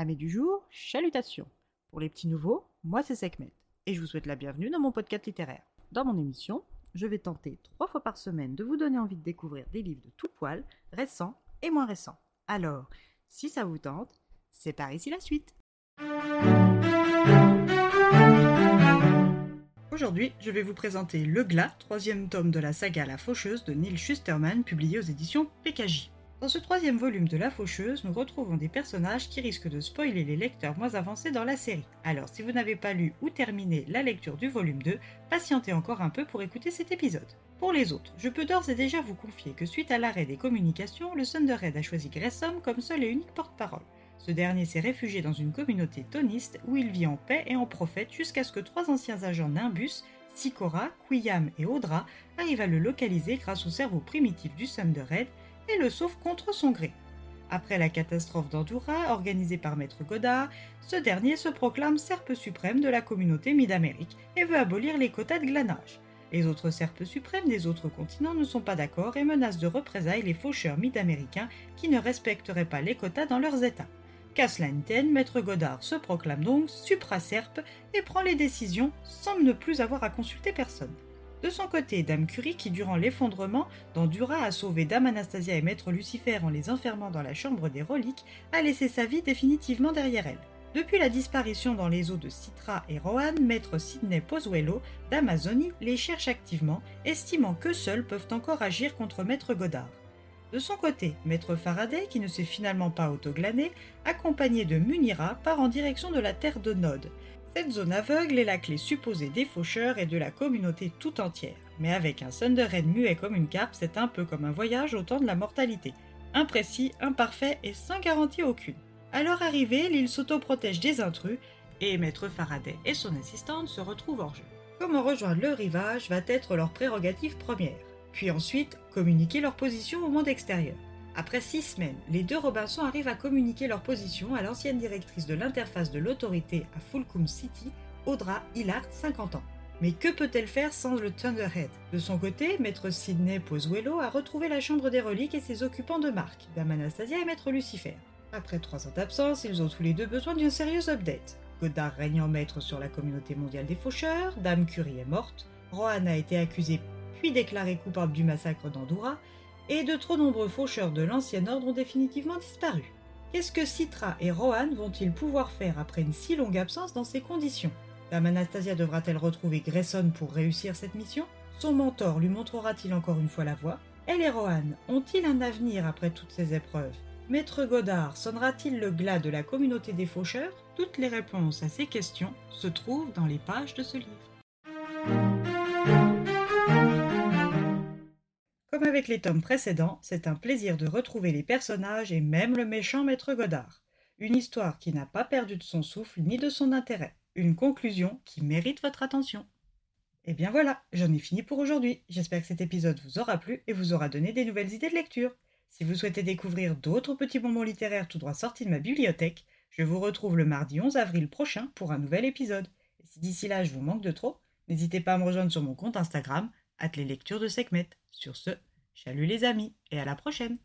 Amis du jour, chalutations. Pour les petits nouveaux, moi c'est Sekhmet et je vous souhaite la bienvenue dans mon podcast littéraire. Dans mon émission, je vais tenter trois fois par semaine de vous donner envie de découvrir des livres de tout poil, récents et moins récents. Alors, si ça vous tente, c'est par ici la suite. Aujourd'hui, je vais vous présenter Le Glas, troisième tome de la saga La Faucheuse de Neil Schusterman, publié aux éditions PKJ. Dans ce troisième volume de La Faucheuse, nous retrouvons des personnages qui risquent de spoiler les lecteurs moins avancés dans la série. Alors, si vous n'avez pas lu ou terminé la lecture du volume 2, patientez encore un peu pour écouter cet épisode. Pour les autres, je peux d'ores et déjà vous confier que suite à l'arrêt des communications, le Thunderhead a choisi Gressom comme seul et unique porte-parole. Ce dernier s'est réfugié dans une communauté toniste où il vit en paix et en prophète jusqu'à ce que trois anciens agents Nimbus, Sikora, Quiyam et Audra, arrivent à le localiser grâce au cerveau primitif du Thunderhead et le sauve contre son gré. Après la catastrophe d'Andura, organisée par Maître Godard, ce dernier se proclame serpe suprême de la communauté Mid-Amérique et veut abolir les quotas de glanage. Les autres serpes suprêmes des autres continents ne sont pas d'accord et menacent de représailles les faucheurs mid-américains qui ne respecteraient pas les quotas dans leurs États. Qu'à cela Maître Godard se proclame donc supra-serpe et prend les décisions sans ne plus avoir à consulter personne. De son côté, Dame Curie, qui durant l'effondrement d'Andura a sauvé Dame Anastasia et Maître Lucifer en les enfermant dans la chambre des reliques, a laissé sa vie définitivement derrière elle. Depuis la disparition dans les eaux de Citra et Rohan, Maître Sidney Pozuelo d'Amazonie les cherche activement, estimant que seuls peuvent encore agir contre Maître Godard. De son côté, Maître Faraday, qui ne s'est finalement pas autoglané, accompagné de Munira, part en direction de la terre de Nod, cette zone aveugle est la clé supposée des faucheurs et de la communauté tout entière. Mais avec un Thunderhead muet comme une carpe, c'est un peu comme un voyage au temps de la mortalité. Imprécis, imparfait et sans garantie aucune. À leur arrivée, l'île s'autoprotège des intrus et Maître Faraday et son assistante se retrouvent hors jeu. Comment rejoindre le rivage va être leur prérogative première. Puis ensuite, communiquer leur position au monde extérieur. Après six semaines, les deux Robinson arrivent à communiquer leur position à l'ancienne directrice de l'interface de l'autorité à Fulcum City, Audra Hillard, 50 ans. Mais que peut-elle faire sans le Thunderhead? De son côté, maître Sidney Pozuelo a retrouvé la chambre des reliques et ses occupants de marque, Dame Anastasia et maître Lucifer. Après trois ans d'absence, ils ont tous les deux besoin d'une sérieuse update. Godard règne en maître sur la communauté mondiale des faucheurs, Dame Curie est morte, Rohan a été accusé puis déclaré coupable du massacre d'Andorra, et de trop nombreux faucheurs de l'ancien ordre ont définitivement disparu. Qu'est-ce que Citra et Rohan vont-ils pouvoir faire après une si longue absence dans ces conditions? Dame Anastasia devra-t-elle retrouver Grayson pour réussir cette mission? Son mentor lui montrera-t-il encore une fois la voie? Elle et Rohan ont-ils un avenir après toutes ces épreuves? Maître Godard sonnera-t-il le glas de la communauté des faucheurs? Toutes les réponses à ces questions se trouvent dans les pages de ce livre. Comme avec les tomes précédents, c'est un plaisir de retrouver les personnages et même le méchant maître Godard. Une histoire qui n'a pas perdu de son souffle ni de son intérêt. Une conclusion qui mérite votre attention. Et eh bien voilà, j'en ai fini pour aujourd'hui. J'espère que cet épisode vous aura plu et vous aura donné des nouvelles idées de lecture. Si vous souhaitez découvrir d'autres petits bonbons littéraires tout droit sortis de ma bibliothèque, je vous retrouve le mardi 11 avril prochain pour un nouvel épisode. Et si d'ici là je vous manque de trop, n'hésitez pas à me rejoindre sur mon compte Instagram, les lectures de Sekhmet. Sur ce, Salut les amis et à la prochaine